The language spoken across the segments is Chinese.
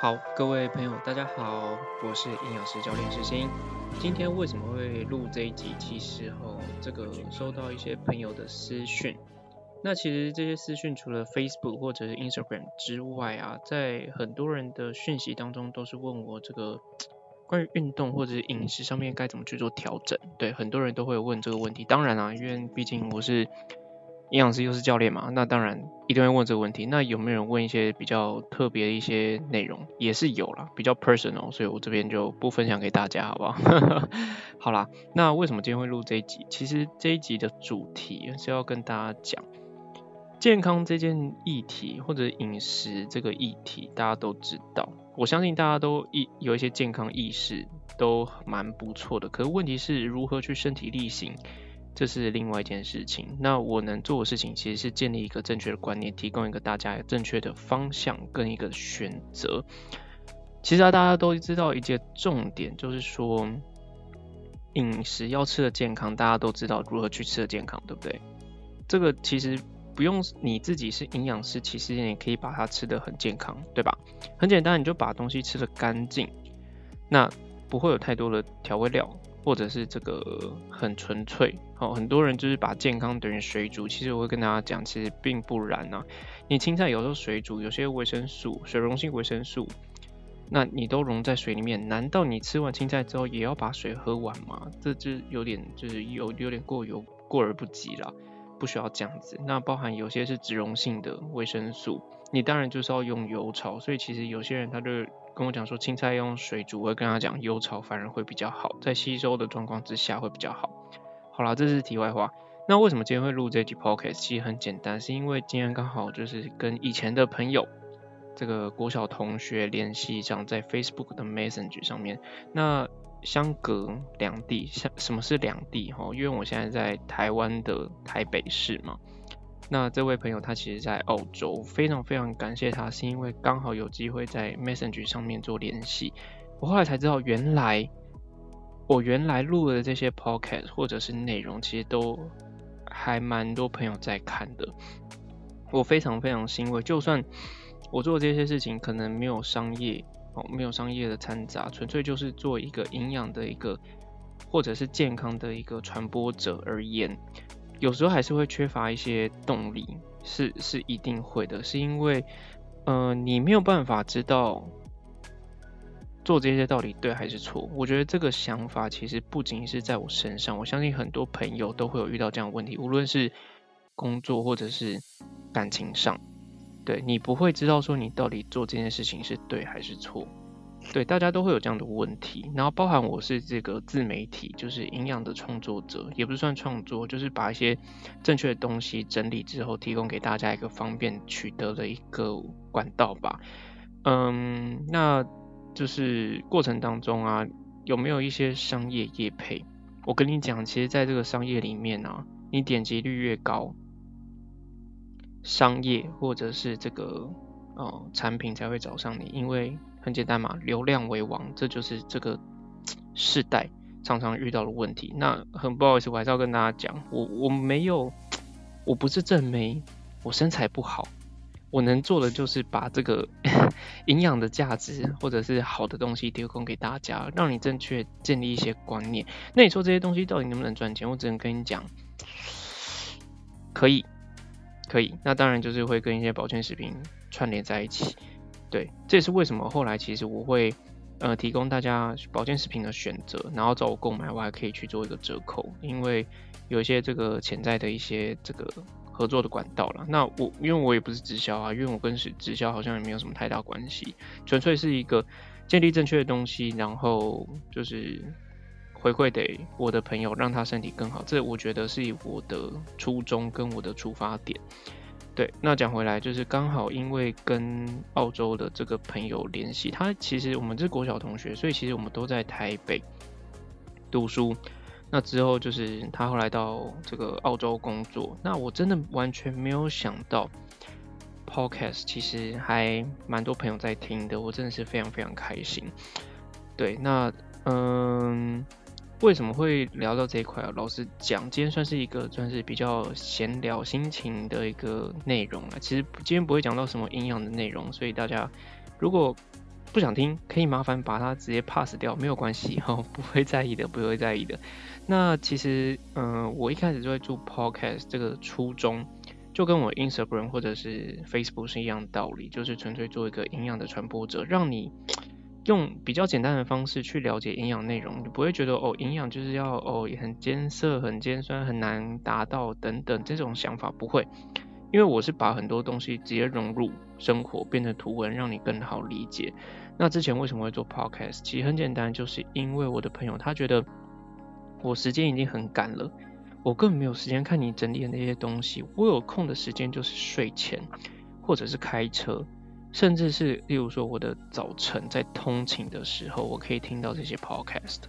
好，各位朋友，大家好，我是营养师教练石鑫。今天为什么会录这一集？其实哦，这个收到一些朋友的私讯。那其实这些私讯除了 Facebook 或者是 Instagram 之外啊，在很多人的讯息当中都是问我这个关于运动或者是饮食上面该怎么去做调整。对，很多人都会问这个问题。当然啊，因为毕竟我是。营养师又是教练嘛，那当然一定会问这个问题。那有没有人问一些比较特别的一些内容？也是有啦，比较 personal，所以我这边就不分享给大家，好不好？好啦，那为什么今天会录这一集？其实这一集的主题是要跟大家讲健康这件议题，或者饮食这个议题，大家都知道。我相信大家都一有一些健康意识，都蛮不错的。可是问题是如何去身体力行？这是另外一件事情。那我能做的事情，其实是建立一个正确的观念，提供一个大家正确的方向跟一个选择。其实啊，大家都知道一件重点，就是说饮食要吃的健康，大家都知道如何去吃的健康，对不对？这个其实不用你自己是营养师，其实也可以把它吃的很健康，对吧？很简单，你就把东西吃的干净，那不会有太多的调味料。或者是这个很纯粹，好，很多人就是把健康等于水煮，其实我会跟大家讲，其实并不然呐。你青菜有时候水煮，有些维生素、水溶性维生素，那你都溶在水里面，难道你吃完青菜之后也要把水喝完吗？这就有点就是有有点过犹过而不及了，不需要这样子。那包含有些是脂溶性的维生素，你当然就是要用油炒，所以其实有些人他就。跟我讲说青菜用水煮，我会跟他讲油炒反而会比较好，在吸收的状况之下会比较好。好了，这是题外话。那为什么今天会录这集 podcast？其实很简单，是因为今天刚好就是跟以前的朋友，这个国小同学联系上，在 Facebook 的 Messenger 上面。那相隔两地，相什么是两地？哈，因为我现在在台湾的台北市嘛。那这位朋友他其实，在澳洲，非常非常感谢他，是因为刚好有机会在 Messenger 上面做联系。我后来才知道，原来我原来录的这些 Podcast 或者是内容，其实都还蛮多朋友在看的。我非常非常欣慰，就算我做这些事情可能没有商业哦，没有商业的掺杂，纯粹就是做一个营养的一个，或者是健康的一个传播者而言。有时候还是会缺乏一些动力，是是一定会的，是因为，呃，你没有办法知道做这些到底对还是错。我觉得这个想法其实不仅是在我身上，我相信很多朋友都会有遇到这样的问题，无论是工作或者是感情上，对你不会知道说你到底做这件事情是对还是错。对，大家都会有这样的问题，然后包含我是这个自媒体，就是营养的创作者，也不算创作，就是把一些正确的东西整理之后，提供给大家一个方便取得的一个管道吧。嗯，那就是过程当中啊，有没有一些商业业配？我跟你讲，其实在这个商业里面啊，你点击率越高，商业或者是这个哦产品才会找上你，因为。很简单嘛，流量为王，这就是这个世代常常遇到的问题。那很不好意思，我还是要跟大家讲，我我没有，我不是正妹，我身材不好，我能做的就是把这个 营养的价值或者是好的东西提供给大家，让你正确建立一些观念。那你说这些东西到底能不能赚钱？我只能跟你讲，可以，可以。那当然就是会跟一些保健食品串联在一起。对，这也是为什么后来其实我会呃提供大家保健食品的选择，然后找我购买，我还可以去做一个折扣，因为有一些这个潜在的一些这个合作的管道了。那我因为我也不是直销啊，因为我跟直直销好像也没有什么太大关系，纯粹是一个建立正确的东西，然后就是回馈给我的朋友，让他身体更好。这我觉得是我的初衷跟我的出发点。对，那讲回来就是刚好因为跟澳洲的这个朋友联系，他其实我们是国小同学，所以其实我们都在台北读书。那之后就是他后来到这个澳洲工作，那我真的完全没有想到，Podcast 其实还蛮多朋友在听的，我真的是非常非常开心。对，那嗯。为什么会聊到这一块啊？老实讲，今天算是一个算是比较闲聊心情的一个内容了。其实今天不会讲到什么营养的内容，所以大家如果不想听，可以麻烦把它直接 pass 掉，没有关系哈，不会在意的，不会在意的。那其实，嗯，我一开始就会做 podcast 这个初衷，就跟我 Instagram 或者是 Facebook 是一样的道理，就是纯粹做一个营养的传播者，让你用比较简单的方式去了解营养内容，你不会觉得哦，营养就是要哦很艰涩、很尖酸、很难达到等等这种想法不会。因为我是把很多东西直接融入生活，变成图文，让你更好理解。那之前为什么会做 podcast？其实很简单，就是因为我的朋友他觉得我时间已经很赶了，我根本没有时间看你整理的那些东西。我有空的时间就是睡前，或者是开车，甚至是例如说我的早晨在通勤的时候，我可以听到这些 podcast。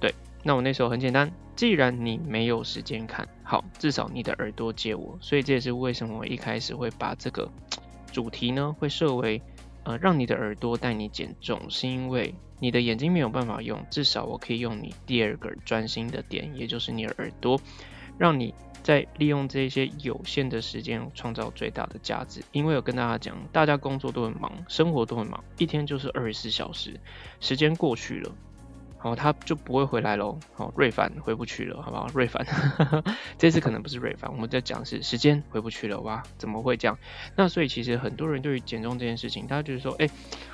对，那我那时候很简单。既然你没有时间看好，至少你的耳朵借我，所以这也是为什么我一开始会把这个主题呢，会设为呃让你的耳朵带你减重，是因为你的眼睛没有办法用，至少我可以用你第二个专心的点，也就是你的耳朵，让你在利用这些有限的时间创造最大的价值。因为我跟大家讲，大家工作都很忙，生活都很忙，一天就是二十四小时，时间过去了。哦，他就不会回来喽。好，瑞凡回不去了，好不好？瑞凡，这次可能不是瑞凡，我们在讲是时间回不去了哇？怎么会这样？那所以其实很多人对于减重这件事情，他就是说，哎，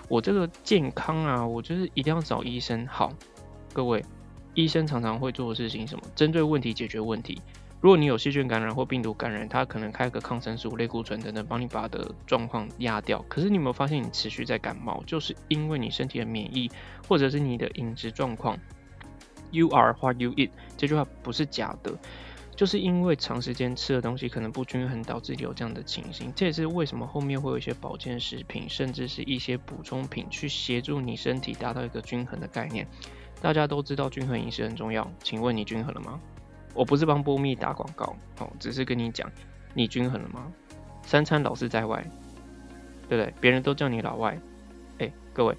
我这个健康啊，我就是一定要找医生。好，各位，医生常常会做的事情什么？针对问题解决问题。如果你有细菌感染或病毒感染，他可能开个抗生素、类固醇等等，帮你把的状况压掉。可是你有没有发现，你持续在感冒，就是因为你身体的免疫，或者是你的饮食状况。You are what you eat，这句话不是假的，就是因为长时间吃的东西可能不均衡，导致有这样的情形。这也是为什么后面会有一些保健食品，甚至是一些补充品，去协助你身体达到一个均衡的概念。大家都知道均衡饮食很重要，请问你均衡了吗？我不是帮波蜜打广告，哦，只是跟你讲，你均衡了吗？三餐老是在外，对不对？别人都叫你老外，哎，各位，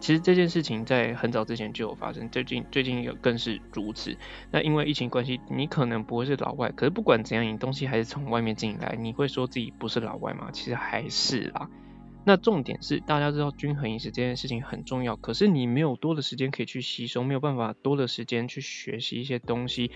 其实这件事情在很早之前就有发生，最近最近有更是如此。那因为疫情关系，你可能不会是老外，可是不管怎样，你东西还是从外面进来，你会说自己不是老外吗？其实还是啦。那重点是，大家知道均衡饮食这件事情很重要，可是你没有多的时间可以去吸收，没有办法多的时间去学习一些东西，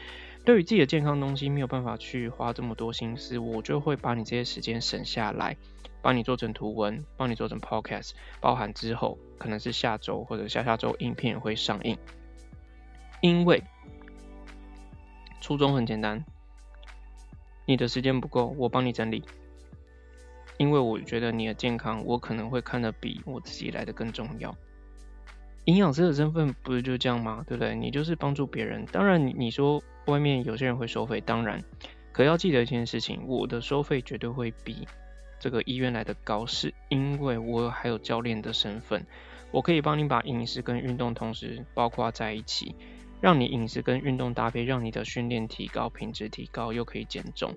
对于自己的健康东西没有办法去花这么多心思，我就会把你这些时间省下来，帮你做成图文，帮你做成 podcast，包含之后可能是下周或者下下周影片会上映，因为初衷很简单，你的时间不够，我帮你整理。因为我觉得你的健康，我可能会看得比我自己来的更重要。营养师的身份不是就这样吗？对不对？你就是帮助别人。当然，你说外面有些人会收费，当然，可要记得一件事情，我的收费绝对会比这个医院来的高，是因为我还有教练的身份，我可以帮你把饮食跟运动同时包括在一起，让你饮食跟运动搭配，让你的训练提高，品质提高，又可以减重。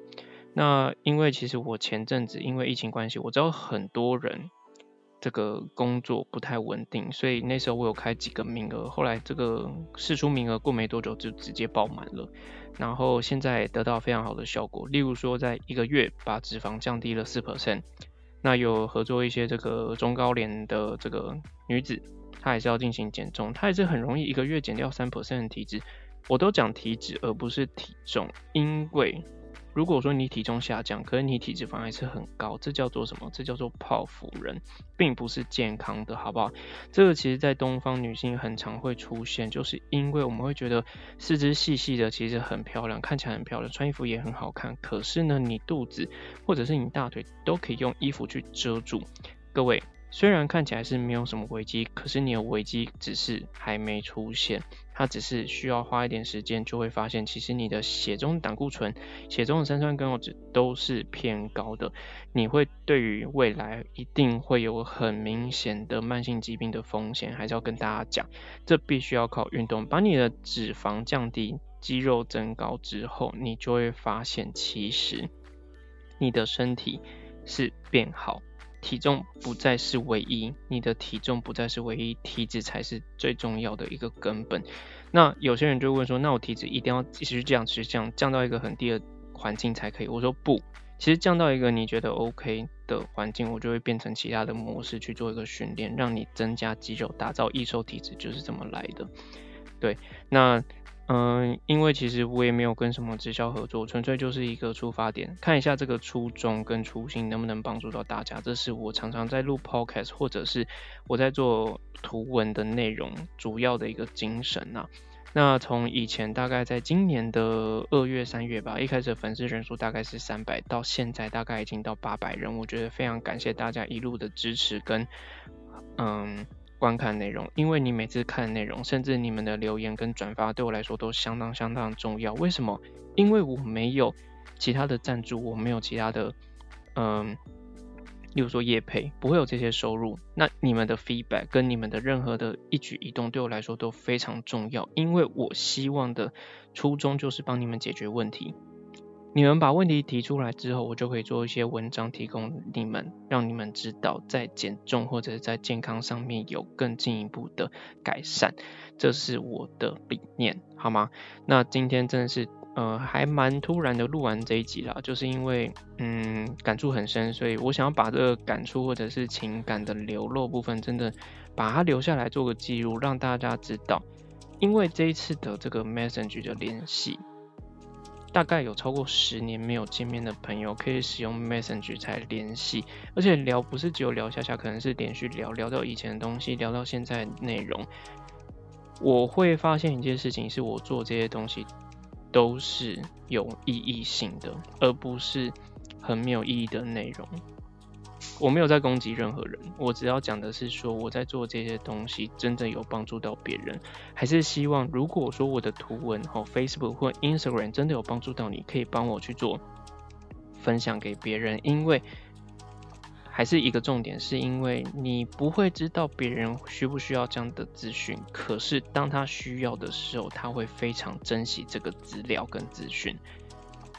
那因为其实我前阵子因为疫情关系，我知道很多人这个工作不太稳定，所以那时候我有开几个名额，后来这个试出名额过没多久就直接爆满了，然后现在得到非常好的效果，例如说在一个月把脂肪降低了四 percent，那有合作一些这个中高龄的这个女子，她也是要进行减重，她也是很容易一个月减掉三 percent 的体脂，我都讲体脂而不是体重，因为。如果说你体重下降，可是你体脂肪还是很高，这叫做什么？这叫做泡芙人，并不是健康的，好不好？这个其实在东方女性很常会出现，就是因为我们会觉得四肢细细的其实很漂亮，看起来很漂亮，穿衣服也很好看。可是呢，你肚子或者是你大腿都可以用衣服去遮住，各位。虽然看起来是没有什么危机，可是你的危机只是还没出现，它只是需要花一点时间，就会发现其实你的血中胆固醇、血中的三酸甘油酯都是偏高的，你会对于未来一定会有很明显的慢性疾病的风险，还是要跟大家讲，这必须要靠运动，把你的脂肪降低，肌肉增高之后，你就会发现其实你的身体是变好。体重不再是唯一，你的体重不再是唯一，体脂才是最重要的一个根本。那有些人就问说，那我体脂一定要继续这样，持续这样降到一个很低的环境才可以？我说不，其实降到一个你觉得 OK 的环境，我就会变成其他的模式去做一个训练，让你增加肌肉，打造易瘦体质，就是这么来的。对，那。嗯，因为其实我也没有跟什么直销合作，纯粹就是一个出发点，看一下这个初衷跟初心能不能帮助到大家。这是我常常在录 podcast 或者是我在做图文的内容主要的一个精神呐。那从以前大概在今年的二月、三月吧，一开始粉丝人数大概是三百，到现在大概已经到八百人，我觉得非常感谢大家一路的支持跟嗯。观看内容，因为你每次看内容，甚至你们的留言跟转发，对我来说都相当相当重要。为什么？因为我没有其他的赞助，我没有其他的，嗯，例如说业配，不会有这些收入。那你们的 feedback 跟你们的任何的一举一动，对我来说都非常重要。因为我希望的初衷就是帮你们解决问题。你们把问题提出来之后，我就可以做一些文章提供你们，让你们知道在减重或者在健康上面有更进一步的改善，这是我的理念，好吗？那今天真的是呃还蛮突然的录完这一集啦，就是因为嗯感触很深，所以我想要把这个感触或者是情感的流露部分，真的把它留下来做个记录，让大家知道，因为这一次的这个 message 的联系。大概有超过十年没有见面的朋友，可以使用 Messenger 才联系，而且聊不是只有聊下下，可能是连续聊聊到以前的东西，聊到现在内容。我会发现一件事情，是我做这些东西都是有意义性的，而不是很没有意义的内容。我没有在攻击任何人，我只要讲的是说我在做这些东西真的有帮助到别人，还是希望如果说我的图文或 Facebook 或 Instagram 真的有帮助到你，可以帮我去做分享给别人，因为还是一个重点，是因为你不会知道别人需不需要这样的资讯，可是当他需要的时候，他会非常珍惜这个资料跟资讯。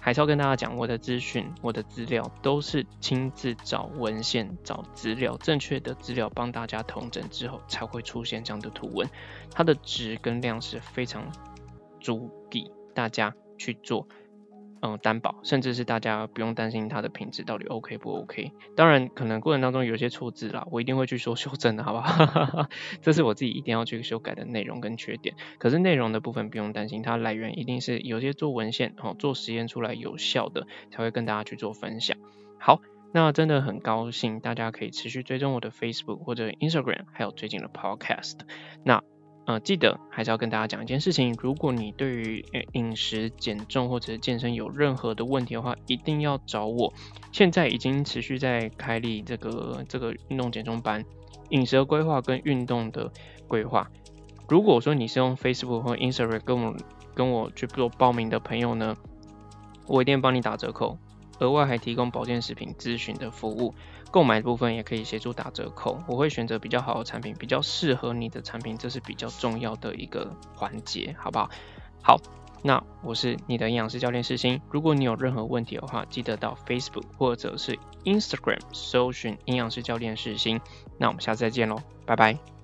海超跟大家讲，我的资讯、我的资料都是亲自找文献、找资料，正确的资料帮大家统整之后，才会出现这样的图文。它的值跟量是非常足底大家去做。嗯，担保，甚至是大家不用担心它的品质到底 OK 不 OK。当然，可能过程当中有些错字啦，我一定会去说修正的，好不好？这是我自己一定要去修改的内容跟缺点。可是内容的部分不用担心，它来源一定是有些做文献哦，做实验出来有效的，才会跟大家去做分享。好，那真的很高兴大家可以持续追踪我的 Facebook 或者 Instagram，还有最近的 Podcast。那呃，记得还是要跟大家讲一件事情，如果你对于饮食减重或者是健身有任何的问题的话，一定要找我。现在已经持续在开立这个这个运动减重班，饮食规划跟运动的规划。如果说你是用 Facebook 或 Instagram 跟我跟我去做报名的朋友呢，我一定帮你打折扣。额外还提供保健食品咨询的服务，购买部分也可以协助打折扣。我会选择比较好的产品，比较适合你的产品，这是比较重要的一个环节，好不好？好，那我是你的营养师教练世新。如果你有任何问题的话，记得到 Facebook 或者是 Instagram 搜寻营养师教练世新。那我们下次再见喽，拜拜。